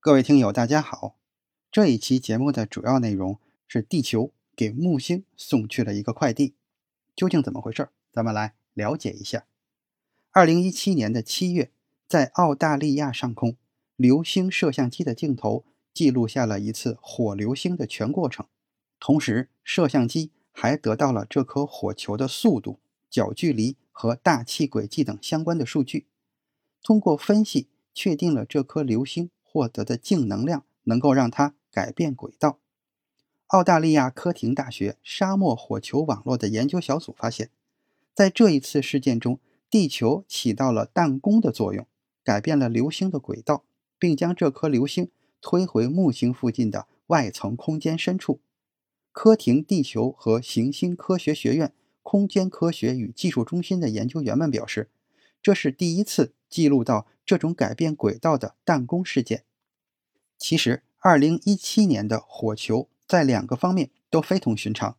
各位听友，大家好。这一期节目的主要内容是地球给木星送去了一个快递，究竟怎么回事？咱们来了解一下。二零一七年的七月，在澳大利亚上空，流星摄像机的镜头记录下了一次火流星的全过程，同时摄像机还得到了这颗火球的速度。角距离和大气轨迹等相关的数据，通过分析确定了这颗流星获得的净能量能够让它改变轨道。澳大利亚科廷大学沙漠火球网络的研究小组发现，在这一次事件中，地球起到了弹弓的作用，改变了流星的轨道，并将这颗流星推回木星附近的外层空间深处。科廷地球和行星科学学院。空间科学与技术中心的研究员们表示，这是第一次记录到这种改变轨道的弹弓事件。其实，2017年的火球在两个方面都非同寻常。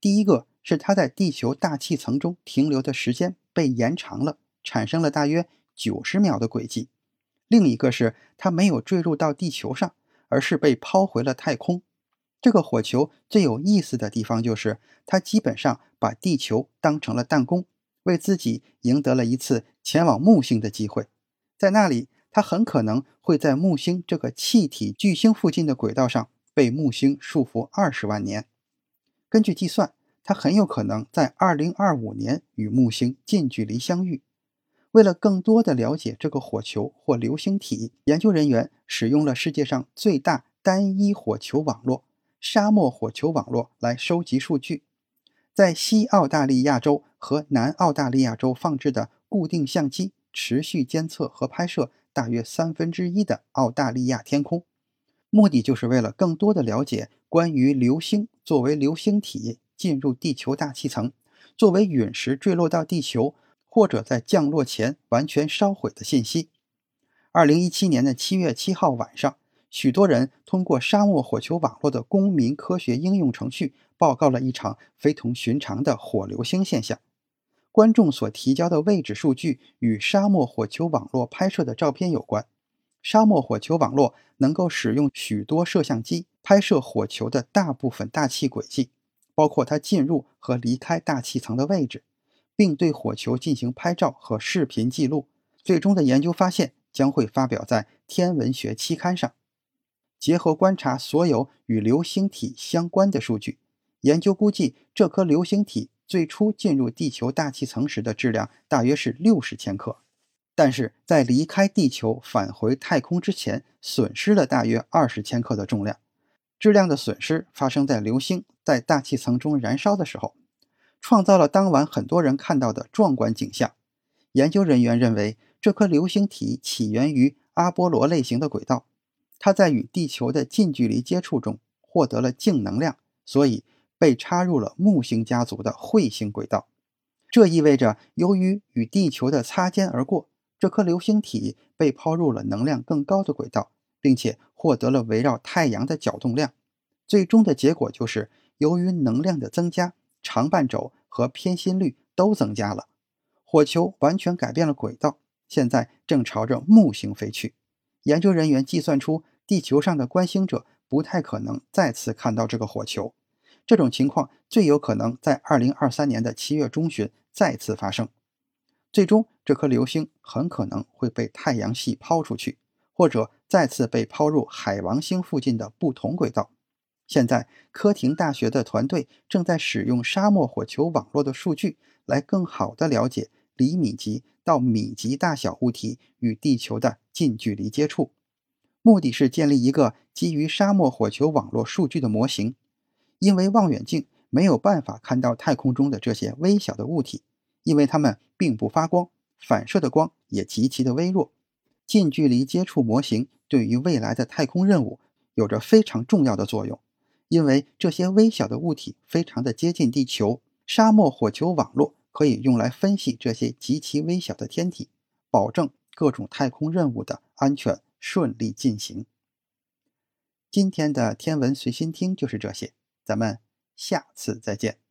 第一个是它在地球大气层中停留的时间被延长了，产生了大约90秒的轨迹；另一个是它没有坠入到地球上，而是被抛回了太空。这个火球最有意思的地方就是，它基本上把地球当成了弹弓，为自己赢得了一次前往木星的机会。在那里，它很可能会在木星这个气体巨星附近的轨道上被木星束缚二十万年。根据计算，它很有可能在二零二五年与木星近距离相遇。为了更多的了解这个火球或流星体，研究人员使用了世界上最大单一火球网络。沙漠火球网络来收集数据，在西澳大利亚州和南澳大利亚州放置的固定相机持续监测和拍摄大约三分之一的澳大利亚天空，目的就是为了更多的了解关于流星作为流星体进入地球大气层，作为陨石坠落到地球，或者在降落前完全烧毁的信息。二零一七年的七月七号晚上。许多人通过沙漠火球网络的公民科学应用程序报告了一场非同寻常的火流星现象。观众所提交的位置数据与沙漠火球网络拍摄的照片有关。沙漠火球网络能够使用许多摄像机拍摄火球的大部分大气轨迹，包括它进入和离开大气层的位置，并对火球进行拍照和视频记录。最终的研究发现将会发表在天文学期刊上。结合观察所有与流星体相关的数据，研究估计这颗流星体最初进入地球大气层时的质量大约是六十千克，但是在离开地球返回太空之前，损失了大约二十千克的重量。质量的损失发生在流星在大气层中燃烧的时候，创造了当晚很多人看到的壮观景象。研究人员认为，这颗流星体起源于阿波罗类型的轨道。它在与地球的近距离接触中获得了净能量，所以被插入了木星家族的彗星轨道。这意味着，由于与地球的擦肩而过，这颗流星体被抛入了能量更高的轨道，并且获得了围绕太阳的角动量。最终的结果就是，由于能量的增加，长半轴和偏心率都增加了，火球完全改变了轨道，现在正朝着木星飞去。研究人员计算出，地球上的观星者不太可能再次看到这个火球。这种情况最有可能在2023年的七月中旬再次发生。最终，这颗流星很可能会被太阳系抛出去，或者再次被抛入海王星附近的不同轨道。现在，科廷大学的团队正在使用沙漠火球网络的数据，来更好地了解厘米级到米级大小物体与地球的。近距离接触，目的是建立一个基于沙漠火球网络数据的模型。因为望远镜没有办法看到太空中的这些微小的物体，因为它们并不发光，反射的光也极其的微弱。近距离接触模型对于未来的太空任务有着非常重要的作用，因为这些微小的物体非常的接近地球，沙漠火球网络可以用来分析这些极其微小的天体，保证各种太空任务的安全顺利进行。今天的天文随心听就是这些，咱们下次再见。